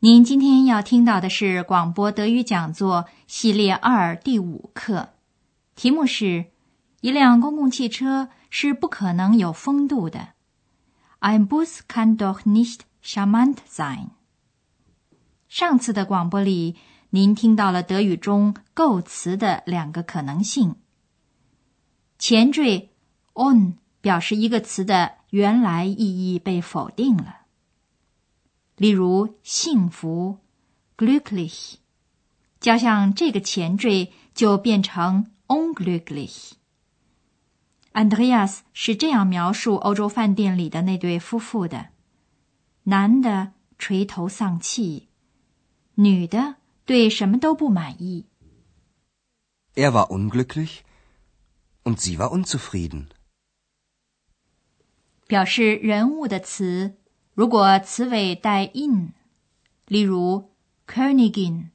您今天要听到的是广播德语讲座系列二第五课，题目是“一辆公共汽车是不可能有风度的 ”，Ein Bus kann doch nicht charmant sein。上次的广播里，您听到了德语中构词的两个可能性，前缀 on 表示一个词的原来意义被否定了。例如，幸福，glücklich，加上这个前缀就变成 unglücklich。Andreas 是这样描述欧洲饭店里的那对夫妇的：男的垂头丧气，女的对什么都不满意。Er war unglücklich und sie war unzufrieden。表示人物的词。如果词尾带 in，例如 Königin，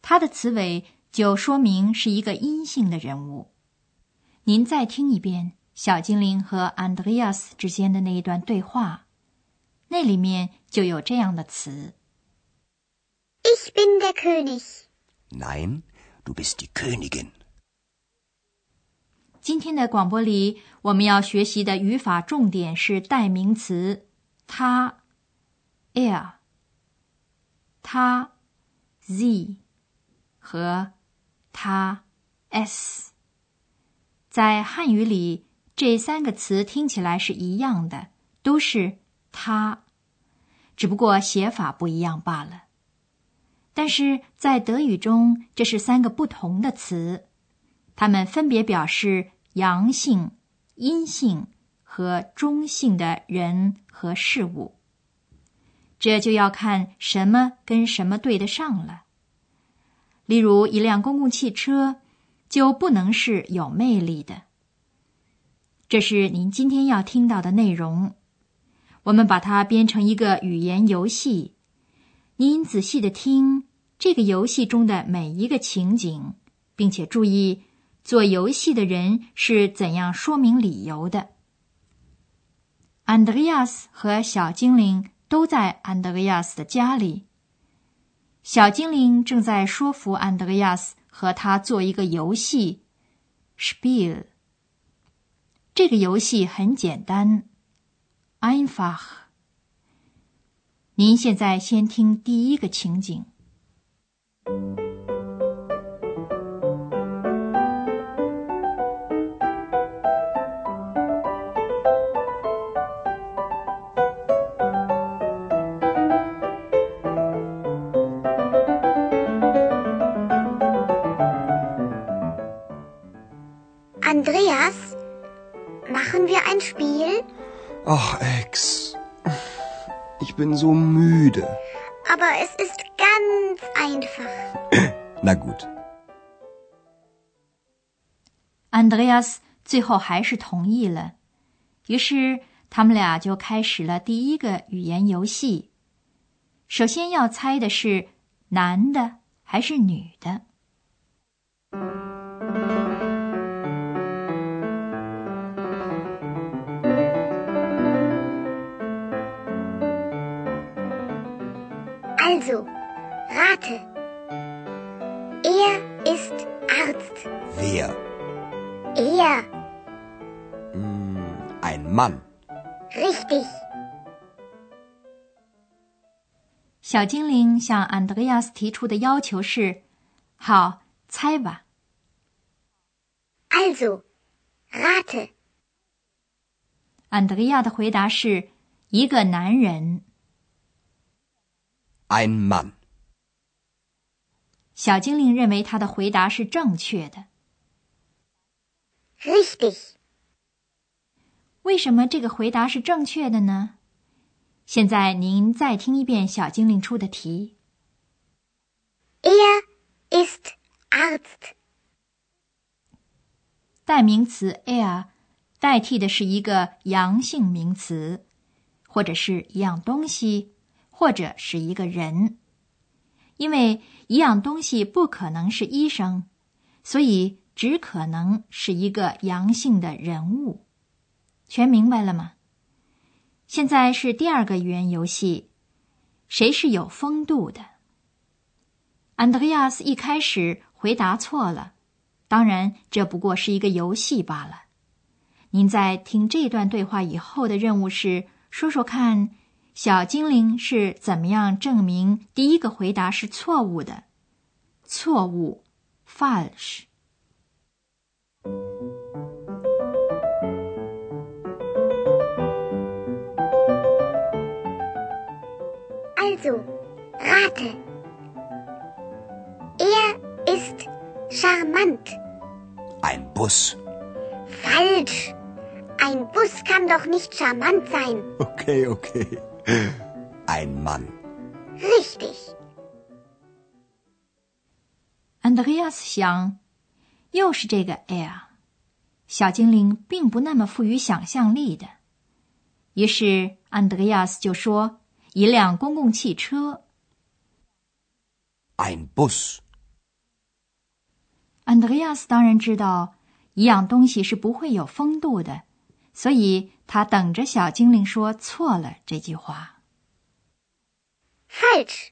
它的词尾就说明是一个阴性的人物。您再听一遍小精灵和 Andreas 之间的那一段对话，那里面就有这样的词：Ich bin der König。Nein, du bist die Königin。今天的广播里，我们要学习的语法重点是代名词。他，er，他，z，和他，s，在汉语里，这三个词听起来是一样的，都是他，只不过写法不一样罢了。但是在德语中，这是三个不同的词，它们分别表示阳性、阴性。和中性的人和事物，这就要看什么跟什么对得上了。例如，一辆公共汽车就不能是有魅力的。这是您今天要听到的内容。我们把它编成一个语言游戏，您仔细的听这个游戏中的每一个情景，并且注意做游戏的人是怎样说明理由的。安德烈亚斯和小精灵都在安德烈亚斯的家里。小精灵正在说服安德烈亚斯和他做一个游戏，Spiel。这个游戏很简单，einfach。您现在先听第一个情景。Ach, Ex. Ich bin so müde. Aber es ist ganz einfach. Na gut. Andreas 最后还是同意了，于是他们俩就开始了第一个语言游戏。首先要猜的是男的还是女的。Also, rate. Er ist Arzt. Wer? Er. Hm, ein Mann. Richtig. 小精灵向安德烈亚斯提出的要求是：好，猜吧。Also, rate. 安德烈亚的回答是：一个男人。ein Mann。小精灵认为他的回答是正确的。Richtig。为什么这个回答是正确的呢？现在您再听一遍小精灵出的题。Er ist Arzt。代名词 er 代替的是一个阳性名词，或者是一样东西、或者是一个人。因为一样东西不可能是医生，所以只可能是一个阳性的人物。全明白了吗？现在是第二个语言游戏，谁是有风度的？安德烈亚斯一开始回答错了，当然这不过是一个游戏罢了。您在听这段对话以后的任务是说说看，小精灵是怎么样证明第一个回答是错误的？错误，false。Also, rate. Er ist charmant. Ein Bus. Falsch. Ein Bus kann doch nicht charmant sein. Okay, okay. Ein Mann. Richtig. 安德烈亚斯想，又是这个 air，小精灵并不那么富于想象力的。于是安德烈亚斯就说：“一辆公共汽车。Ein Bus. 安德烈亚斯当然知道一样东西是不会有风度的，所以他等着小精灵说错了这句话。Falsch.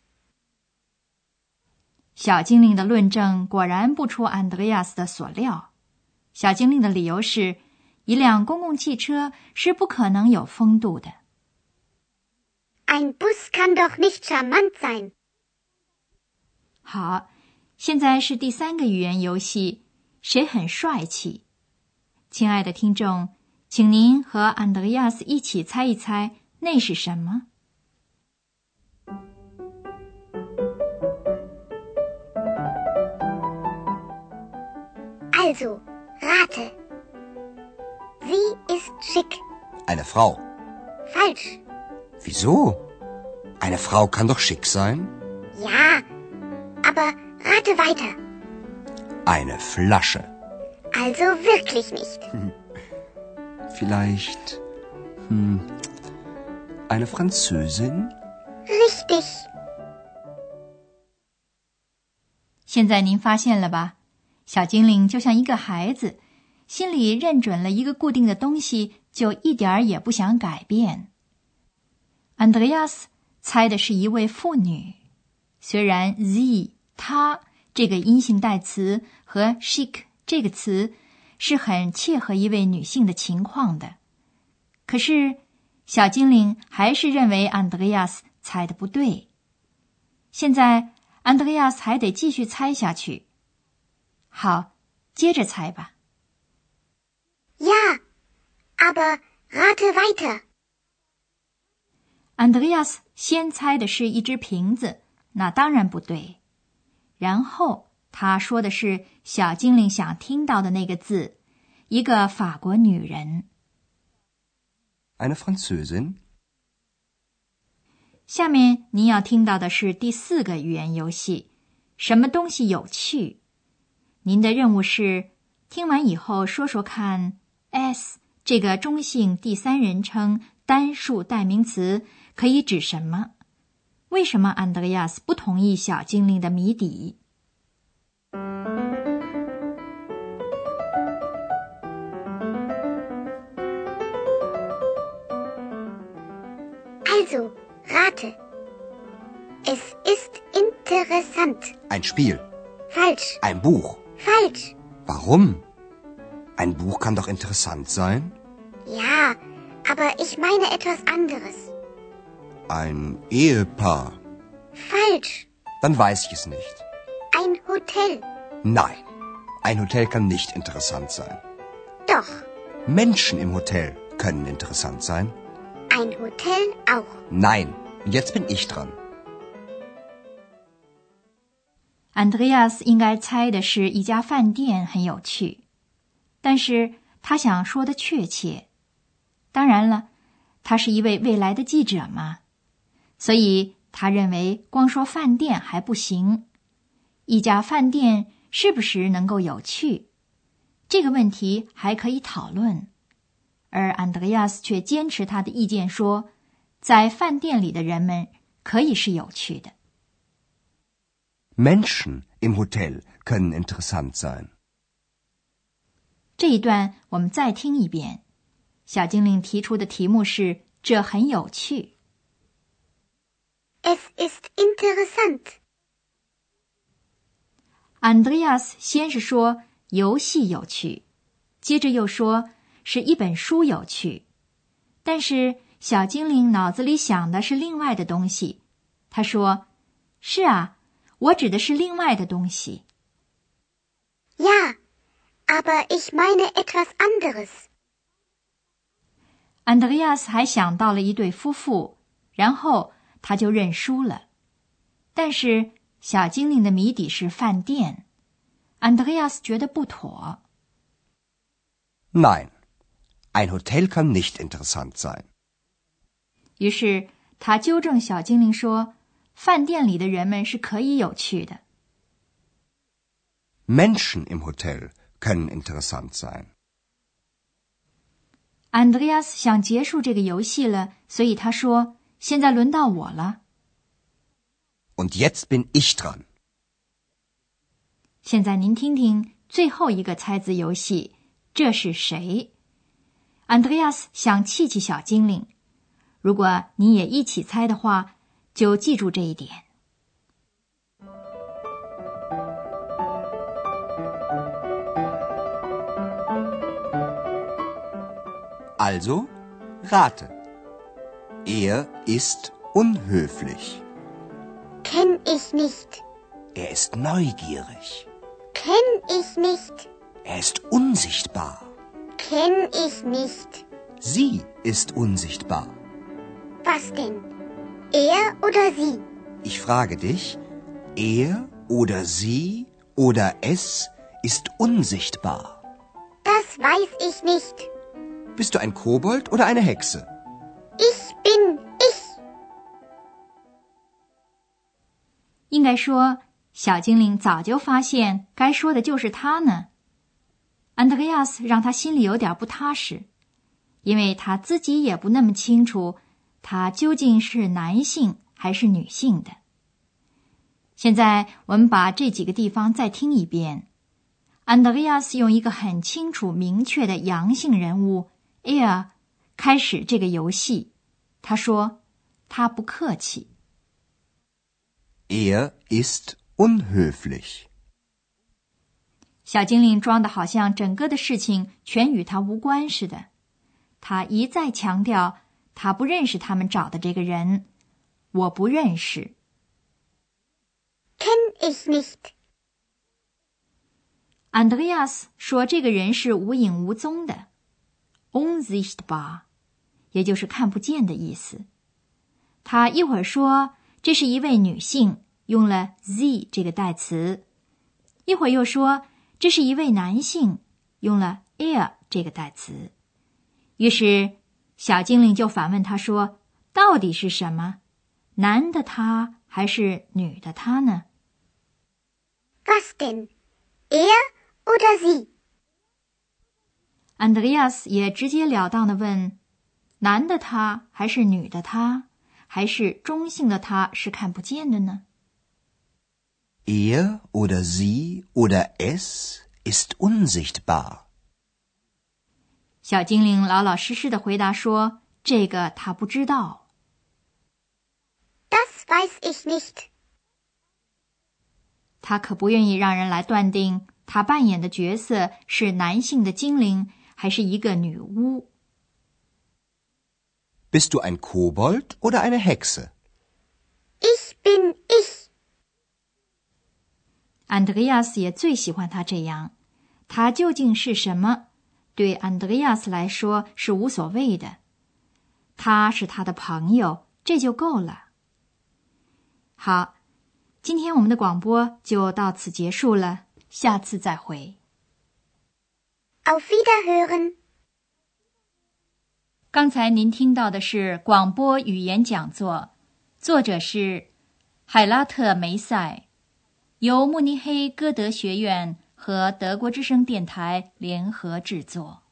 小精灵的论证果然不出安德烈亚斯的所料。小精灵的理由是，一辆公共汽车是不可能有风度的。Ein Bus kann doch nicht charmant sein. 好，现在是第三个语言游戏，谁很帅气？亲爱的听众，请您和安德烈亚斯一起猜一猜，那是什么？ Also, rate. Sie ist schick. Eine Frau. Falsch. Wieso? Eine Frau kann doch schick sein. Ja, aber rate weiter. Eine Flasche. Also wirklich nicht. Vielleicht. Hm, eine Französin? Richtig. 现在您发现了吧？小精灵就像一个孩子，心里认准了一个固定的东西，就一点儿也不想改变。安德烈亚斯猜的是一位妇女，虽然 z 她这个阴性代词和 chic 这个词是很切合一位女性的情况的，可是小精灵还是认为安德烈亚斯猜的不对。现在安德烈亚斯还得继续猜下去。好，接着猜吧。Ja, aber rate weiter. 安德烈亚斯先猜的是一只瓶子，那当然不对。然后他说的是小精灵想听到的那个字，一个法国女人。Eine Französin? 下面您要听到的是第四个语言游戏，什么东西有趣？您的任务是听完以后说说看，s 这个中性第三人称单数代名词可以指什么？为什么安德烈亚斯不同意小精灵的谜底？Also, rate. Es ist interessant. Ein Spiel. Falsch. Ein Buch. Falsch. Warum? Ein Buch kann doch interessant sein. Ja, aber ich meine etwas anderes. Ein Ehepaar. Falsch. Dann weiß ich es nicht. Ein Hotel. Nein, ein Hotel kann nicht interessant sein. Doch. Menschen im Hotel können interessant sein. Ein Hotel auch. Nein, jetzt bin ich dran. Andreas 应该猜的是一家饭店很有趣，但是他想说的确切。当然了，他是一位未来的记者嘛，所以他认为光说饭店还不行。一家饭店是不是能够有趣？这个问题还可以讨论。而安德烈亚斯却坚持他的意见，说，在饭店里的人们可以是有趣的。Menschen im Hotel können interessant sein。这一段我们再听一遍。小精灵提出的题目是：这很有趣。Es ist interessant。安德烈亚斯先是说游戏有趣，接着又说。是一本书有趣，但是小精灵脑子里想的是另外的东西。他说：“是啊，我指的是另外的东西。” Ja, aber ich meine etwas anderes. 安德烈亚斯还想到了一对夫妇，然后他就认输了。但是小精灵的谜底是饭店，安德烈亚斯觉得不妥。Nein. Ein Hotel kann nicht interessant sein。于是他纠正小精灵说：“饭店里的人们是可以有趣的。” Menschen im Hotel können interessant sein。Andreas 想结束这个游戏了，所以他说：“现在轮到我了。” Und jetzt bin ich dran。现在您听听最后一个猜字游戏，这是谁？安德烈亚斯想气气小精灵，如果你也一起猜的话，就记住这一点。Also rate. Er ist unhöflich. Kenn ich nicht. Er ist neugierig. Kenn ich nicht. Er ist unsichtbar. Kenn ich nicht. Sie ist unsichtbar. Was denn? Er oder sie? Ich frage dich, er oder sie oder es ist unsichtbar. Das weiß ich nicht. Bist du ein Kobold oder eine Hexe? Ich bin ich. 应该说，小精灵早就发现该说的就是他呢。 安德烈亚斯让他心里有点不踏实，因为他自己也不那么清楚他究竟是男性还是女性的。现在我们把这几个地方再听一遍。安德烈亚斯用一个很清楚明确的阳性人物 er 开始这个游戏。他说：“他不客气。” Er ist unhöflich. 小精灵装的好像整个的事情全与他无关似的，他一再强调他不认识他们找的这个人，我不认识。Kenn ich nicht。安德烈亚斯说这个人是无影无踪的，unsichtbar，也就是看不见的意思。他一会儿说这是一位女性，用了 z 这个代词，一会儿又说。这是一位男性，用了 er 这个代词。于是小精灵就反问他说：“到底是什么？男的他还是女的他呢？”Was denn? Er oder sie? 安德烈亚斯也直截了当的问：“男的他还是女的他，还是中性的他是看不见的呢？” Er oder sie oder es ist unsichtbar. 小精灵老老实实的回答说：“这个他不知道。” Das weiß ich nicht. 他可不愿意让人来断定他扮演的角色是男性的精灵还是一个女巫。Bist du ein Kobold oder eine Hexe? Ich bin ich. 安德烈亚斯也最喜欢他这样。他究竟是什么？对安德烈亚斯来说是无所谓的。他是他的朋友，这就够了。好，今天我们的广播就到此结束了，下次再会。Auf Wiederhören。刚才您听到的是广播语言讲座，作者是海拉特梅塞。由慕尼黑歌德学院和德国之声电台联合制作。